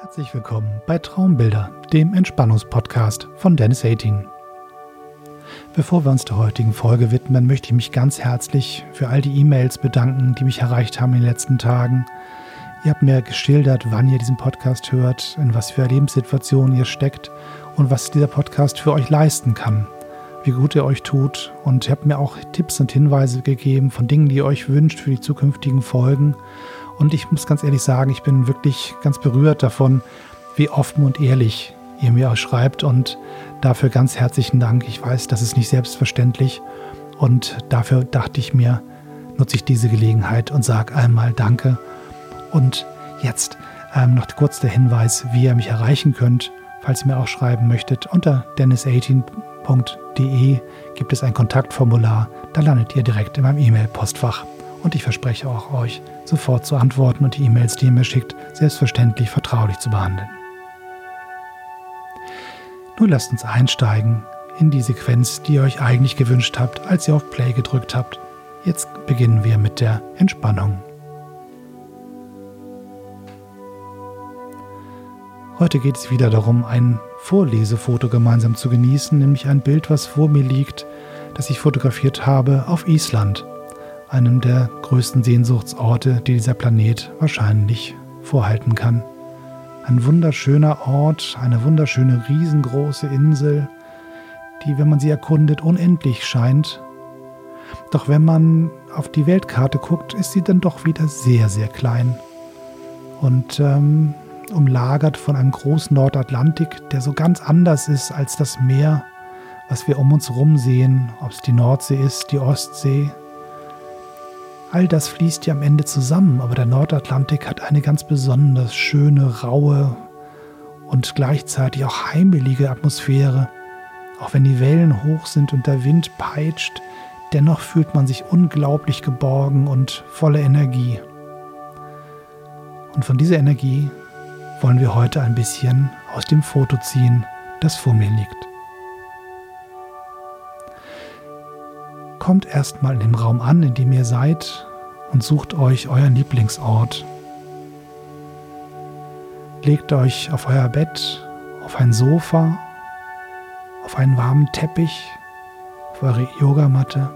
Herzlich willkommen bei Traumbilder, dem Entspannungspodcast von Dennis 18. Bevor wir uns der heutigen Folge widmen, möchte ich mich ganz herzlich für all die E-Mails bedanken, die mich erreicht haben in den letzten Tagen. Ihr habt mir geschildert, wann ihr diesen Podcast hört, in was für Lebenssituationen ihr steckt und was dieser Podcast für euch leisten kann, wie gut er euch tut. Und ihr habt mir auch Tipps und Hinweise gegeben von Dingen, die ihr euch wünscht für die zukünftigen Folgen. Und ich muss ganz ehrlich sagen, ich bin wirklich ganz berührt davon, wie offen und ehrlich ihr mir auch schreibt. Und dafür ganz herzlichen Dank. Ich weiß, das ist nicht selbstverständlich. Und dafür dachte ich mir, nutze ich diese Gelegenheit und sage einmal Danke. Und jetzt ähm, noch kurz der Hinweis, wie ihr mich erreichen könnt, falls ihr mir auch schreiben möchtet. Unter dennis18.de gibt es ein Kontaktformular. Da landet ihr direkt in meinem E-Mail-Postfach. Und ich verspreche auch euch, sofort zu antworten und die E-Mails, die ihr mir schickt, selbstverständlich vertraulich zu behandeln. Nun lasst uns einsteigen in die Sequenz, die ihr euch eigentlich gewünscht habt, als ihr auf Play gedrückt habt. Jetzt beginnen wir mit der Entspannung. Heute geht es wieder darum, ein Vorlesefoto gemeinsam zu genießen, nämlich ein Bild, was vor mir liegt, das ich fotografiert habe auf Island einem der größten Sehnsuchtsorte, die dieser Planet wahrscheinlich vorhalten kann. Ein wunderschöner Ort, eine wunderschöne riesengroße Insel, die, wenn man sie erkundet, unendlich scheint. Doch wenn man auf die Weltkarte guckt, ist sie dann doch wieder sehr, sehr klein. Und ähm, umlagert von einem großen Nordatlantik, der so ganz anders ist als das Meer, was wir um uns herum sehen, ob es die Nordsee ist, die Ostsee All das fließt ja am Ende zusammen, aber der Nordatlantik hat eine ganz besonders schöne, raue und gleichzeitig auch heimelige Atmosphäre. Auch wenn die Wellen hoch sind und der Wind peitscht, dennoch fühlt man sich unglaublich geborgen und voller Energie. Und von dieser Energie wollen wir heute ein bisschen aus dem Foto ziehen, das vor mir liegt. kommt erstmal in dem Raum an, in dem ihr seid und sucht euch euren Lieblingsort. Legt euch auf euer Bett, auf ein Sofa, auf einen warmen Teppich, auf eure Yogamatte.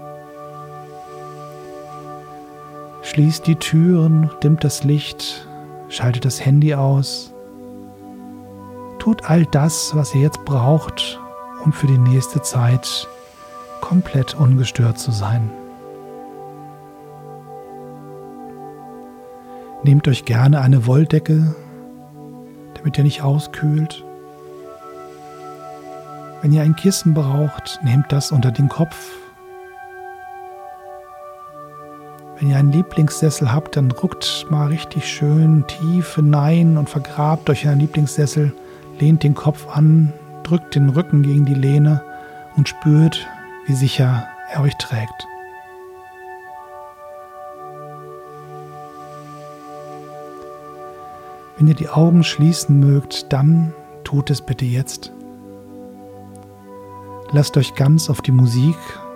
Schließt die Türen, dimmt das Licht, schaltet das Handy aus. Tut all das, was ihr jetzt braucht, um für die nächste Zeit komplett ungestört zu sein. Nehmt euch gerne eine Wolldecke, damit ihr nicht auskühlt. Wenn ihr ein Kissen braucht, nehmt das unter den Kopf. Wenn ihr einen Lieblingssessel habt, dann ruckt mal richtig schön tief hinein und vergrabt euch in einen Lieblingssessel, lehnt den Kopf an, drückt den Rücken gegen die Lehne und spürt, wie sicher er euch trägt. Wenn ihr die Augen schließen mögt, dann tut es bitte jetzt. Lasst euch ganz auf die Musik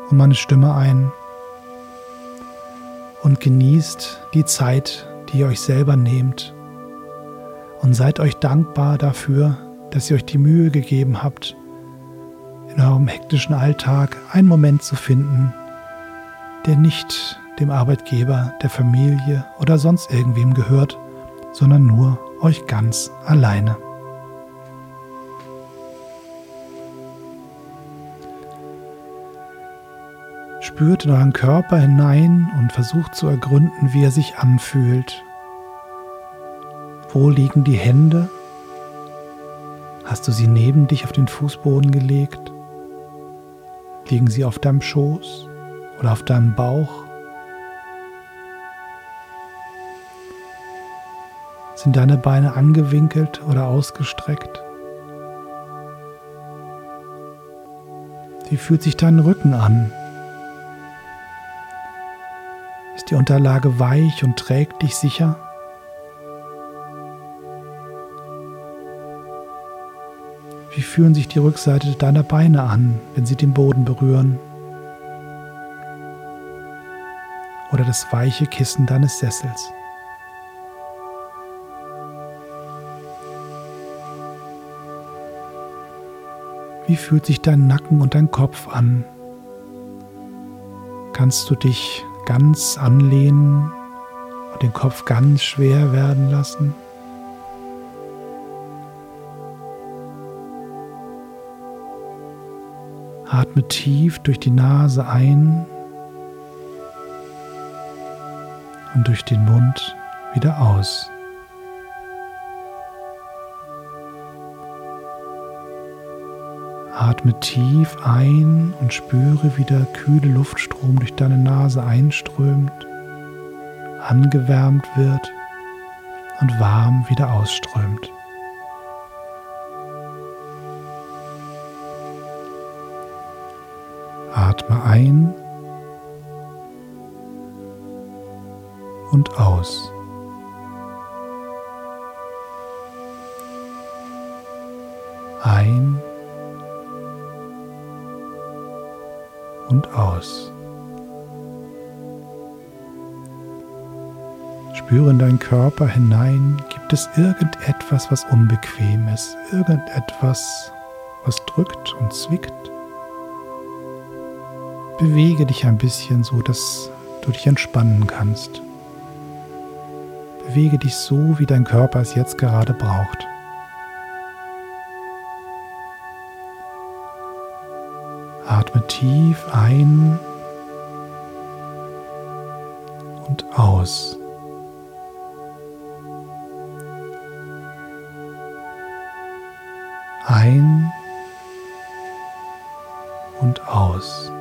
und meine Stimme ein und genießt die Zeit, die ihr euch selber nehmt und seid euch dankbar dafür, dass ihr euch die Mühe gegeben habt, in eurem hektischen Alltag einen Moment zu finden, der nicht dem Arbeitgeber, der Familie oder sonst irgendwem gehört, sondern nur euch ganz alleine. Spürt in euren Körper hinein und versucht zu ergründen, wie er sich anfühlt. Wo liegen die Hände? Hast du sie neben dich auf den Fußboden gelegt? Liegen sie auf deinem Schoß oder auf deinem Bauch? Sind deine Beine angewinkelt oder ausgestreckt? Wie fühlt sich dein Rücken an? Ist die Unterlage weich und trägt dich sicher? Wie fühlen sich die Rückseite deiner Beine an, wenn sie den Boden berühren? Oder das weiche Kissen deines Sessels? Wie fühlt sich dein Nacken und dein Kopf an? Kannst du dich ganz anlehnen und den Kopf ganz schwer werden lassen? Atme tief durch die Nase ein und durch den Mund wieder aus. Atme tief ein und spüre, wie der kühle Luftstrom durch deine Nase einströmt, angewärmt wird und warm wieder ausströmt. Atme ein und aus. Ein und aus. Spüre in deinen Körper hinein, gibt es irgendetwas, was unbequem ist, irgendetwas, was drückt und zwickt. Bewege dich ein bisschen so, dass du dich entspannen kannst. Bewege dich so, wie dein Körper es jetzt gerade braucht. Tief ein und aus. Ein und aus.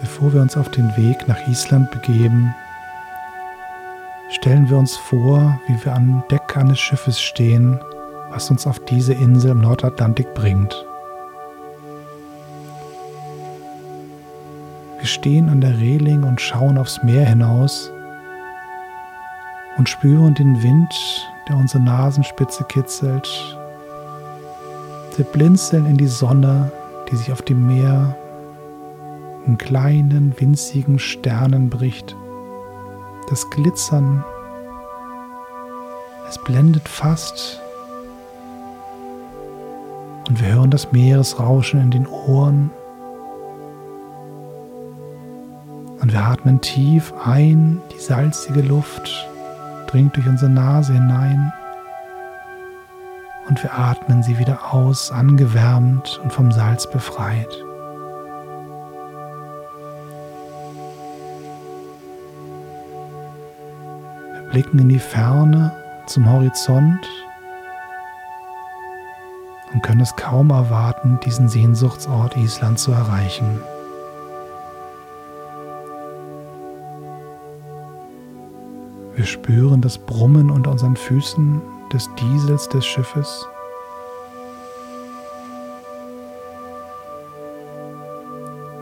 Bevor wir uns auf den Weg nach Island begeben, stellen wir uns vor, wie wir an Deck eines Schiffes stehen was uns auf diese Insel im Nordatlantik bringt. Wir stehen an der Reling und schauen aufs Meer hinaus und spüren den Wind, der unsere Nasenspitze kitzelt. Wir blinzeln in die Sonne, die sich auf dem Meer in kleinen, winzigen Sternen bricht. Das Glitzern, es blendet fast und wir hören das Meeresrauschen in den Ohren. Und wir atmen tief ein, die salzige Luft dringt durch unsere Nase hinein. Und wir atmen sie wieder aus, angewärmt und vom Salz befreit. Wir blicken in die Ferne zum Horizont und können es kaum erwarten, diesen Sehnsuchtsort Island zu erreichen. Wir spüren das Brummen unter unseren Füßen des Diesels des Schiffes.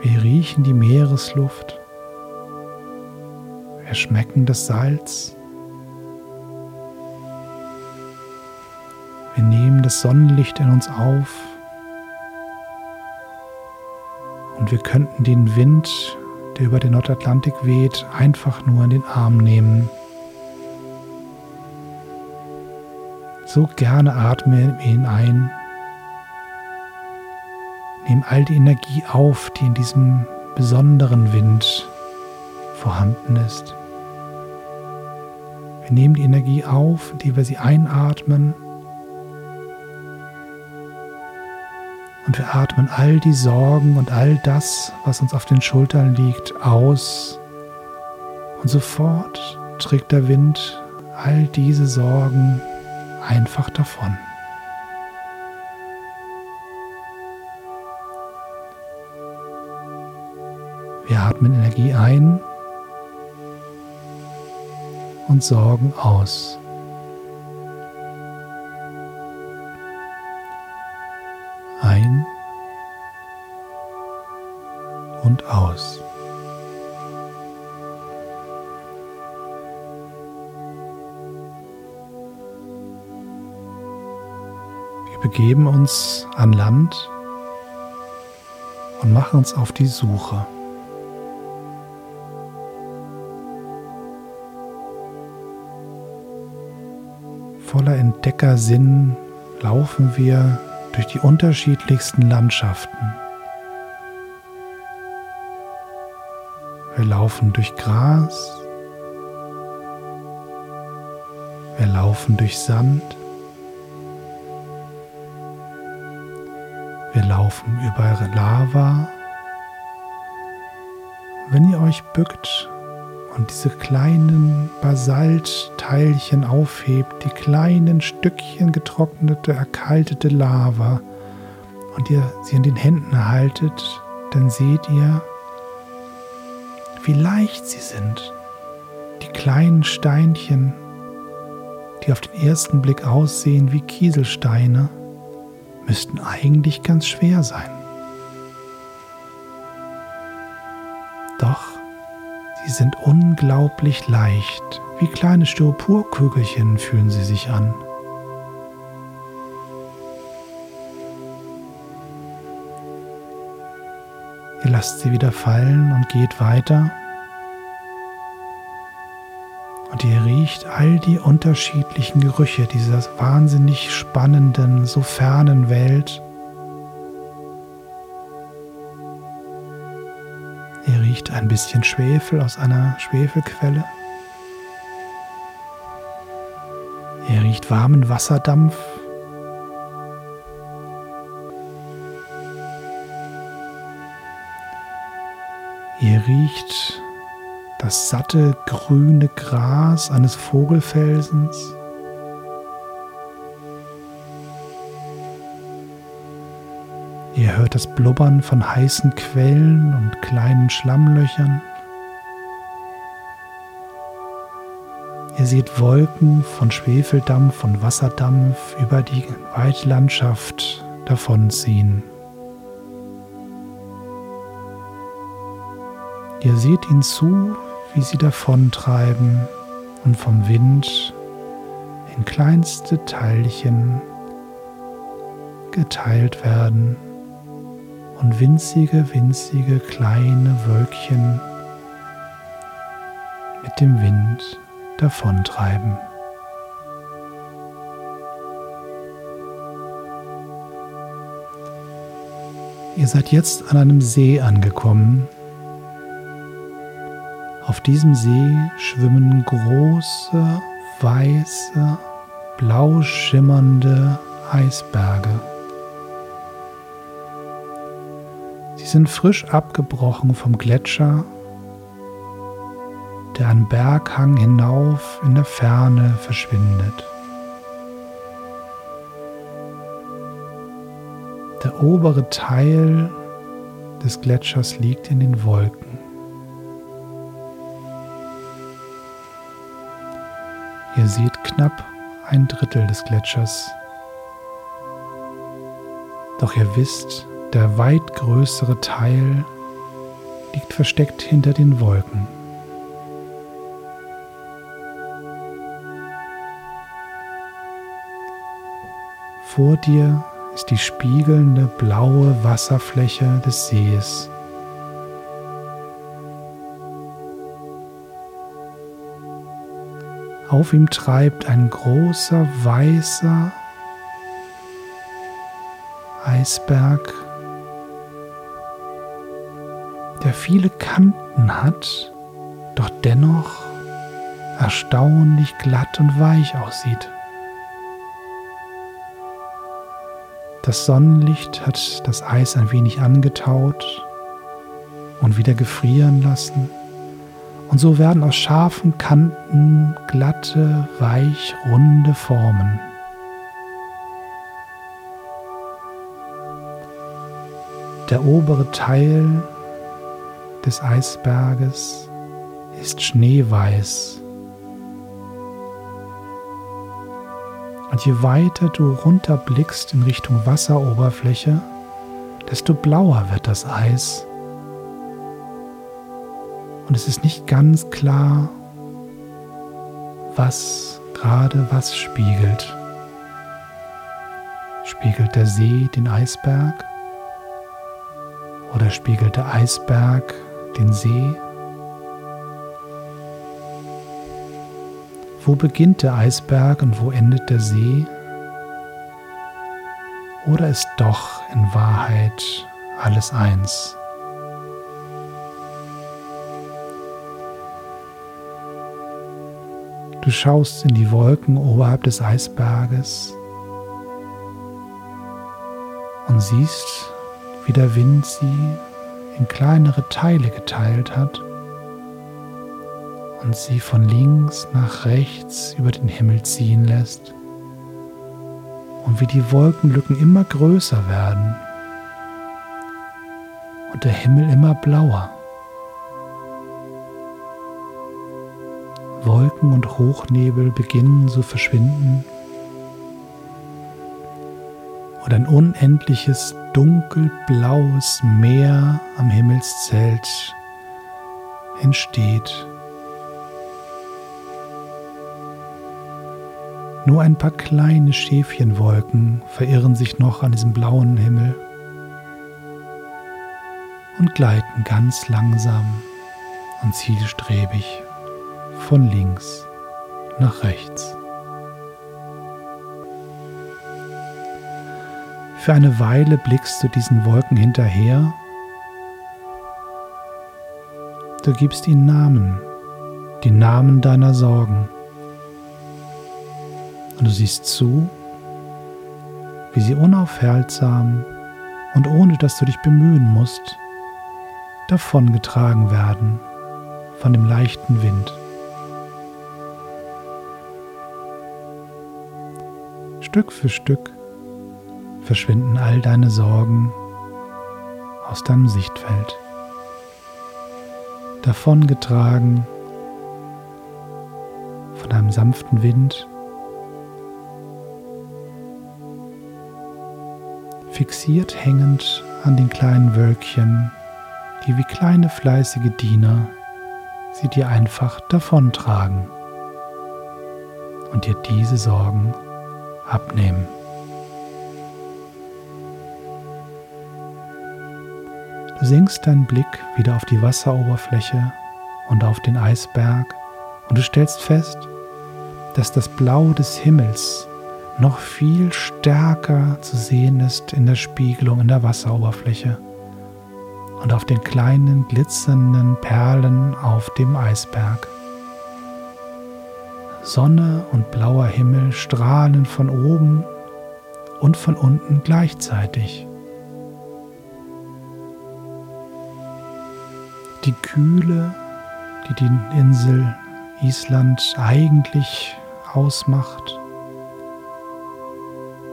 Wir riechen die Meeresluft. Wir schmecken das Salz. Wir nehmen das Sonnenlicht in uns auf und wir könnten den Wind, der über den Nordatlantik weht, einfach nur in den Arm nehmen. So gerne atme ihn ein. Nimm all die Energie auf, die in diesem besonderen Wind vorhanden ist. Wir nehmen die Energie auf, die wir sie einatmen Und wir atmen all die Sorgen und all das, was uns auf den Schultern liegt, aus. Und sofort trägt der Wind all diese Sorgen einfach davon. Wir atmen Energie ein und Sorgen aus. Und aus. Wir begeben uns an Land und machen uns auf die Suche. voller Entdeckersinn laufen wir durch die unterschiedlichsten Landschaften. Wir laufen durch Gras, wir laufen durch Sand, wir laufen über Lava. Wenn ihr euch bückt und diese kleinen Basaltteilchen aufhebt, die kleinen Stückchen getrocknete, erkaltete Lava und ihr sie in den Händen haltet, dann seht ihr, wie leicht sie sind. Die kleinen Steinchen, die auf den ersten Blick aussehen wie Kieselsteine, müssten eigentlich ganz schwer sein. Doch Sie sind unglaublich leicht. Wie kleine Styroporkügelchen fühlen sie sich an. Ihr lasst sie wieder fallen und geht weiter. Und ihr riecht all die unterschiedlichen Gerüche dieser wahnsinnig spannenden, so fernen Welt. riecht ein bisschen Schwefel aus einer Schwefelquelle. Er riecht warmen Wasserdampf. Ihr riecht das satte grüne Gras eines Vogelfelsens. Ihr hört das Blubbern von heißen Quellen und kleinen Schlammlöchern. Ihr seht Wolken von Schwefeldampf und Wasserdampf über die Waldlandschaft davonziehen. Ihr seht ihnen zu, wie sie davontreiben und vom Wind in kleinste Teilchen geteilt werden und winzige, winzige kleine Wölkchen mit dem Wind davontreiben. Ihr seid jetzt an einem See angekommen. Auf diesem See schwimmen große, weiße, blau schimmernde Eisberge. sind frisch abgebrochen vom Gletscher, der an Berghang hinauf in der Ferne verschwindet. Der obere Teil des Gletschers liegt in den Wolken. Ihr seht knapp ein Drittel des Gletschers. Doch ihr wisst, der weit größere Teil liegt versteckt hinter den Wolken. Vor dir ist die spiegelnde blaue Wasserfläche des Sees. Auf ihm treibt ein großer weißer Eisberg der viele Kanten hat, doch dennoch erstaunlich glatt und weich aussieht. Das Sonnenlicht hat das Eis ein wenig angetaut und wieder gefrieren lassen. Und so werden aus scharfen Kanten glatte, weich, runde Formen. Der obere Teil des Eisberges ist schneeweiß. Und je weiter du runterblickst in Richtung Wasseroberfläche, desto blauer wird das Eis. Und es ist nicht ganz klar, was gerade was spiegelt. Spiegelt der See den Eisberg? Oder spiegelt der Eisberg den See. Wo beginnt der Eisberg und wo endet der See? Oder ist doch in Wahrheit alles eins? Du schaust in die Wolken oberhalb des Eisberges und siehst, wie der Wind sie in kleinere Teile geteilt hat und sie von links nach rechts über den Himmel ziehen lässt und wie die Wolkenlücken immer größer werden und der Himmel immer blauer. Wolken und Hochnebel beginnen zu verschwinden und ein unendliches dunkelblaues Meer am Himmelszelt entsteht. Nur ein paar kleine Schäfchenwolken verirren sich noch an diesem blauen Himmel und gleiten ganz langsam und zielstrebig von links nach rechts. Für eine Weile blickst du diesen Wolken hinterher. Du gibst ihnen Namen, die Namen deiner Sorgen. Und du siehst zu, wie sie unaufhaltsam und ohne dass du dich bemühen musst, davongetragen werden von dem leichten Wind. Stück für Stück verschwinden all deine Sorgen aus deinem Sichtfeld. Davongetragen von einem sanften Wind, fixiert hängend an den kleinen Wölkchen, die wie kleine fleißige Diener sie dir einfach davontragen und dir diese Sorgen abnehmen. Du senkst deinen Blick wieder auf die Wasseroberfläche und auf den Eisberg und du stellst fest, dass das Blau des Himmels noch viel stärker zu sehen ist in der Spiegelung in der Wasseroberfläche und auf den kleinen glitzernden Perlen auf dem Eisberg. Sonne und blauer Himmel strahlen von oben und von unten gleichzeitig. Die Kühle, die die Insel Island eigentlich ausmacht,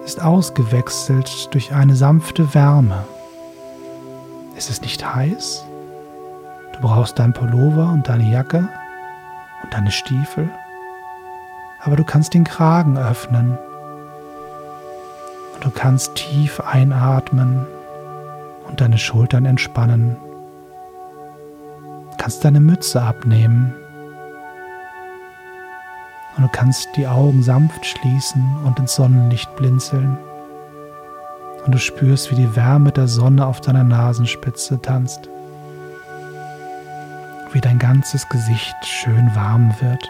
ist ausgewechselt durch eine sanfte Wärme. Ist es nicht heiß? Du brauchst dein Pullover und deine Jacke und deine Stiefel aber du kannst den Kragen öffnen und du kannst tief einatmen und deine Schultern entspannen. Du kannst deine Mütze abnehmen und du kannst die Augen sanft schließen und ins Sonnenlicht blinzeln. Und du spürst, wie die Wärme der Sonne auf deiner Nasenspitze tanzt, wie dein ganzes Gesicht schön warm wird.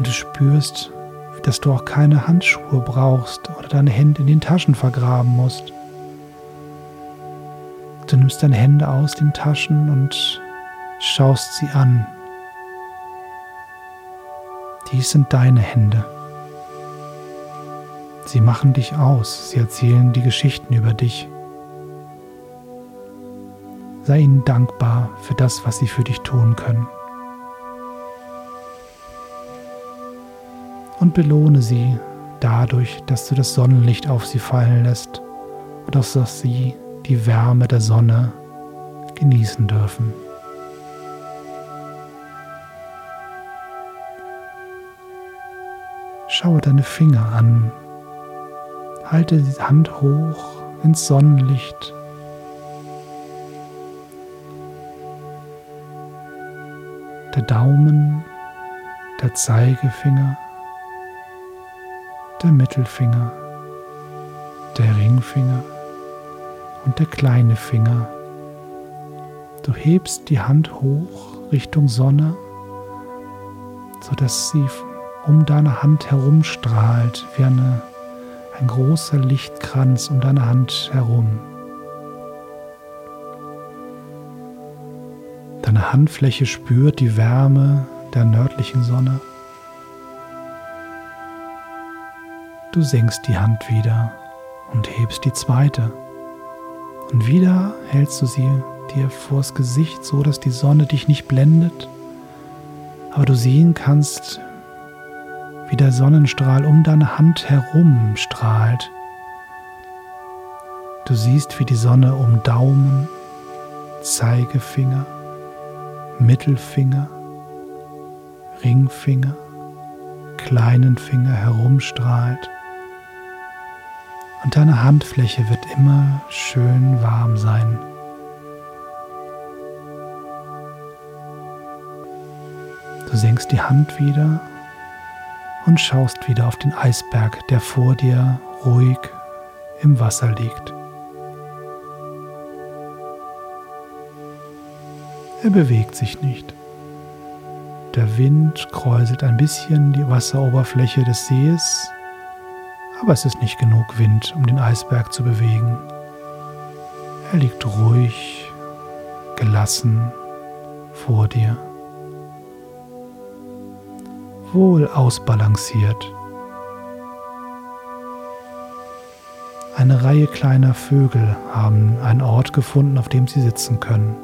Und du spürst, dass du auch keine Handschuhe brauchst oder deine Hände in den Taschen vergraben musst. Du nimmst deine Hände aus den Taschen und schaust sie an. Dies sind deine Hände. Sie machen dich aus, sie erzählen die Geschichten über dich. Sei ihnen dankbar für das, was sie für dich tun können. Und belohne sie dadurch, dass du das Sonnenlicht auf sie fallen lässt und dass sie die Wärme der Sonne genießen dürfen. Schaue deine Finger an, halte die Hand hoch ins Sonnenlicht. Der Daumen, der Zeigefinger, der Mittelfinger, der Ringfinger und der kleine Finger. Du hebst die Hand hoch Richtung Sonne sodass sie um deine Hand herumstrahlt, wie eine, ein großer Lichtkranz um deine Hand herum. Deine Handfläche spürt die Wärme der nördlichen Sonne. Du senkst die Hand wieder und hebst die zweite. Und wieder hältst du sie dir vors Gesicht, so dass die Sonne dich nicht blendet, aber du sehen kannst, wie der Sonnenstrahl um deine Hand herum strahlt. Du siehst, wie die Sonne um Daumen, Zeigefinger, Mittelfinger, Ringfinger, kleinen Finger herumstrahlt. Und deine Handfläche wird immer schön warm sein. Du senkst die Hand wieder und schaust wieder auf den Eisberg, der vor dir ruhig im Wasser liegt. Er bewegt sich nicht. Der Wind kräuselt ein bisschen die Wasseroberfläche des Sees, aber es ist nicht genug Wind, um den Eisberg zu bewegen. Er liegt ruhig, gelassen vor dir wohl ausbalanciert. Eine Reihe kleiner Vögel haben einen Ort gefunden, auf dem sie sitzen können.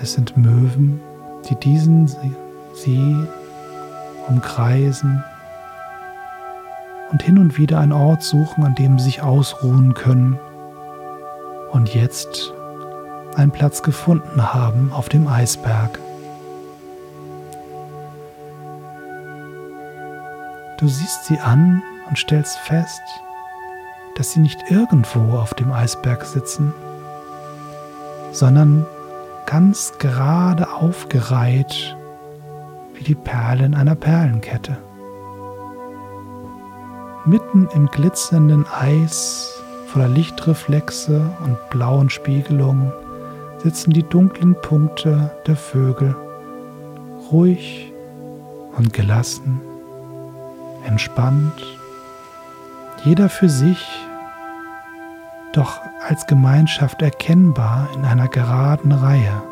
Es sind Möwen, die diesen See umkreisen und hin und wieder einen Ort suchen, an dem sie sich ausruhen können und jetzt einen Platz gefunden haben auf dem Eisberg. Du siehst sie an und stellst fest, dass sie nicht irgendwo auf dem Eisberg sitzen, sondern ganz gerade aufgereiht wie die Perlen einer Perlenkette. Mitten im glitzernden Eis voller Lichtreflexe und blauen Spiegelungen sitzen die dunklen Punkte der Vögel ruhig und gelassen entspannt, jeder für sich, doch als Gemeinschaft erkennbar in einer geraden Reihe.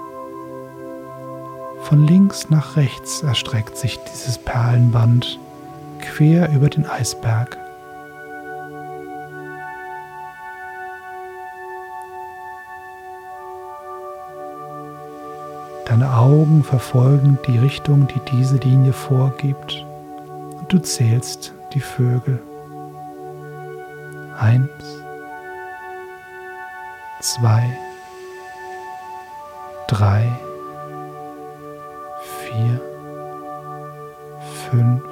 Von links nach rechts erstreckt sich dieses Perlenband quer über den Eisberg. Deine Augen verfolgen die Richtung, die diese Linie vorgibt du zählst die Vögel. Eins, zwei, drei, vier, fünf,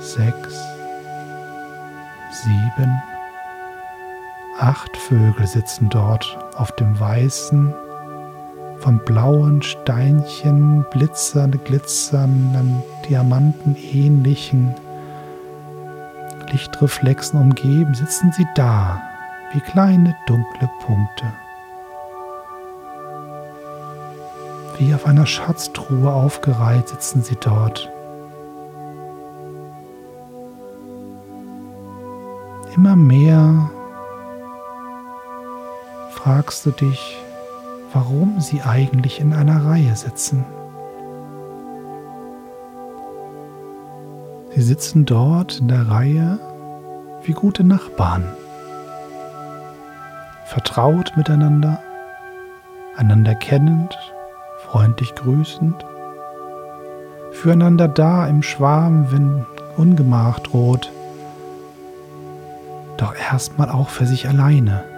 sechs, sieben, acht Vögel sitzen dort auf dem weißen, von blauen Steinchen, blitzernden, glitzernden, diamantenähnlichen Lichtreflexen umgeben, sitzen sie da wie kleine dunkle Punkte. Wie auf einer Schatztruhe aufgereiht sitzen sie dort. Immer mehr fragst du dich, warum sie eigentlich in einer Reihe sitzen. Sie sitzen dort in der Reihe wie gute Nachbarn, vertraut miteinander, einander kennend, freundlich grüßend, füreinander da im Schwarm, wenn Ungemach droht, doch erstmal auch für sich alleine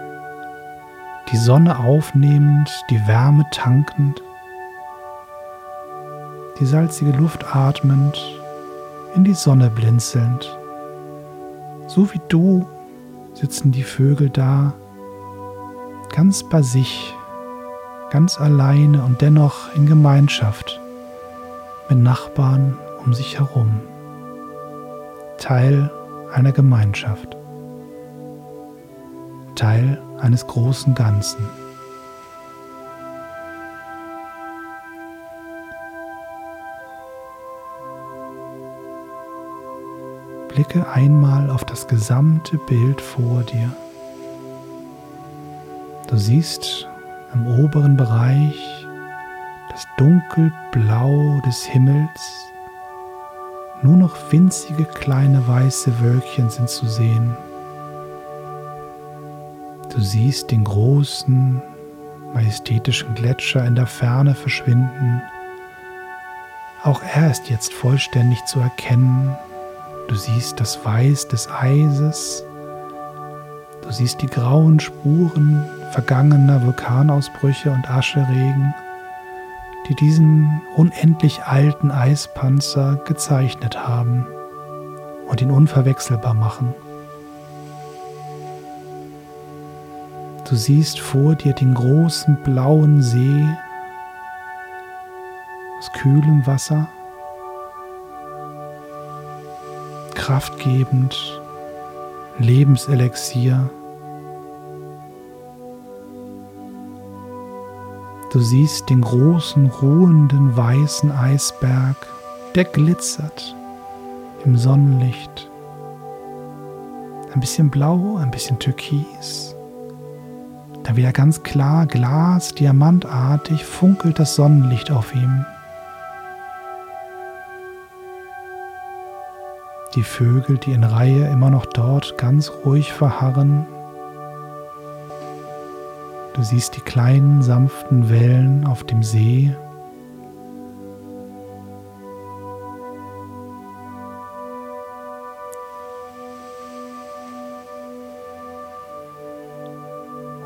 die Sonne aufnehmend, die Wärme tankend, die salzige Luft atmend, in die Sonne blinzelnd. So wie du sitzen die Vögel da, ganz bei sich, ganz alleine und dennoch in Gemeinschaft mit Nachbarn um sich herum, Teil einer Gemeinschaft. Teil eines großen Ganzen. Blicke einmal auf das gesamte Bild vor dir. Du siehst im oberen Bereich das dunkelblau des Himmels. Nur noch winzige kleine weiße Wölkchen sind zu sehen. Du siehst den großen, majestätischen Gletscher in der Ferne verschwinden. Auch er ist jetzt vollständig zu erkennen. Du siehst das Weiß des Eises. Du siehst die grauen Spuren vergangener Vulkanausbrüche und Ascheregen, die diesen unendlich alten Eispanzer gezeichnet haben und ihn unverwechselbar machen. Du siehst vor dir den großen blauen See aus kühlem Wasser, kraftgebend, Lebenselixier. Du siehst den großen, ruhenden, weißen Eisberg, der glitzert im Sonnenlicht. Ein bisschen blau, ein bisschen türkis. Dann wieder ganz klar, Glas, diamantartig funkelt das Sonnenlicht auf ihm. Die Vögel, die in Reihe immer noch dort ganz ruhig verharren. Du siehst die kleinen, sanften Wellen auf dem See.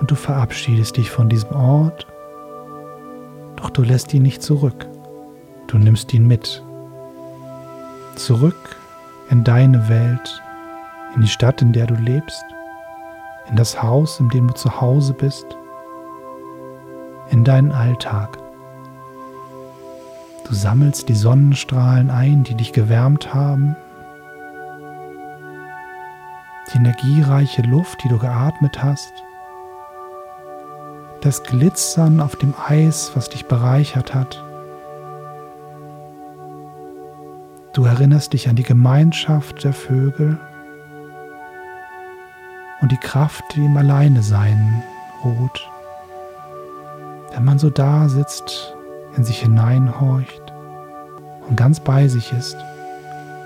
Du verabschiedest dich von diesem Ort, doch du lässt ihn nicht zurück. Du nimmst ihn mit. Zurück in deine Welt, in die Stadt, in der du lebst, in das Haus, in dem du zu Hause bist, in deinen Alltag. Du sammelst die Sonnenstrahlen ein, die dich gewärmt haben, die energiereiche Luft, die du geatmet hast, das Glitzern auf dem Eis, was dich bereichert hat. Du erinnerst dich an die Gemeinschaft der Vögel und die Kraft, die im Alleinesein ruht. Wenn man so da sitzt, in sich hineinhorcht und ganz bei sich ist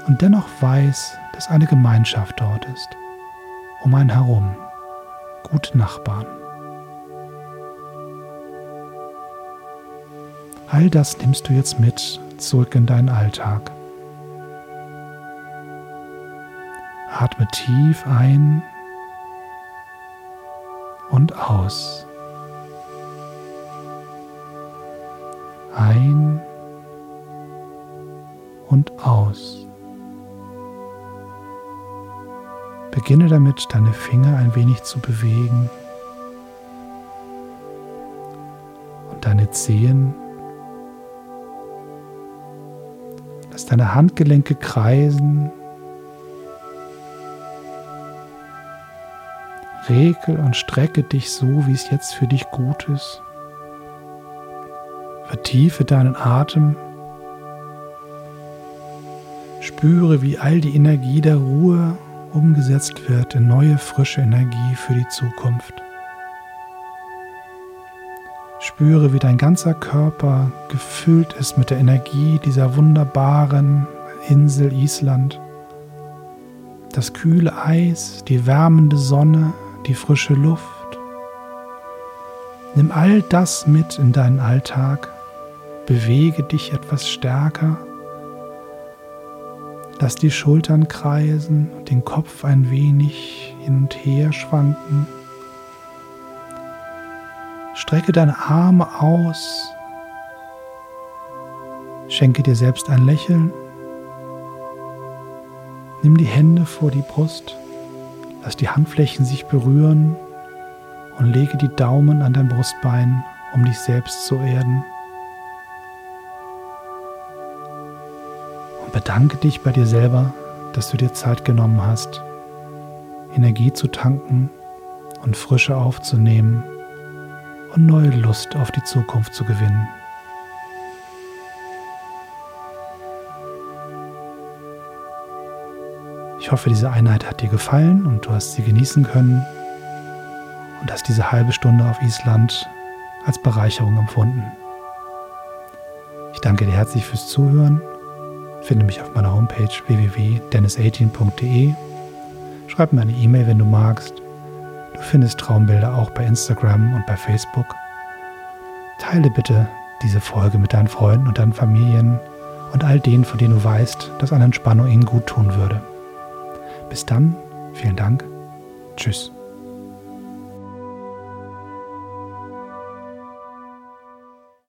und dennoch weiß, dass eine Gemeinschaft dort ist, um einen herum, gute Nachbarn. All das nimmst du jetzt mit zurück in deinen Alltag. Atme tief ein und aus. Ein und aus. Beginne damit, deine Finger ein wenig zu bewegen und deine Zehen Lass deine Handgelenke kreisen. Regel und strecke dich so, wie es jetzt für dich gut ist. Vertiefe deinen Atem. Spüre, wie all die Energie der Ruhe umgesetzt wird in neue, frische Energie für die Zukunft. Spüre, wie dein ganzer Körper gefüllt ist mit der Energie dieser wunderbaren Insel Island. Das kühle Eis, die wärmende Sonne, die frische Luft. Nimm all das mit in deinen Alltag. Bewege dich etwas stärker. Lass die Schultern kreisen und den Kopf ein wenig hin und her schwanken. Strecke deine Arme aus. Schenke dir selbst ein Lächeln. Nimm die Hände vor die Brust. Lass die Handflächen sich berühren und lege die Daumen an dein Brustbein, um dich selbst zu erden. Und bedanke dich bei dir selber, dass du dir Zeit genommen hast, Energie zu tanken und Frische aufzunehmen und neue Lust auf die Zukunft zu gewinnen. Ich hoffe, diese Einheit hat dir gefallen und du hast sie genießen können und hast diese halbe Stunde auf Island als Bereicherung empfunden. Ich danke dir herzlich fürs Zuhören. Finde mich auf meiner Homepage www.dennis18.de. Schreib mir eine E-Mail, wenn du magst. Findest Traumbilder auch bei Instagram und bei Facebook. Teile bitte diese Folge mit deinen Freunden und deinen Familien und all denen, von denen du weißt, dass eine Entspannung ihnen gut tun würde. Bis dann, vielen Dank. Tschüss.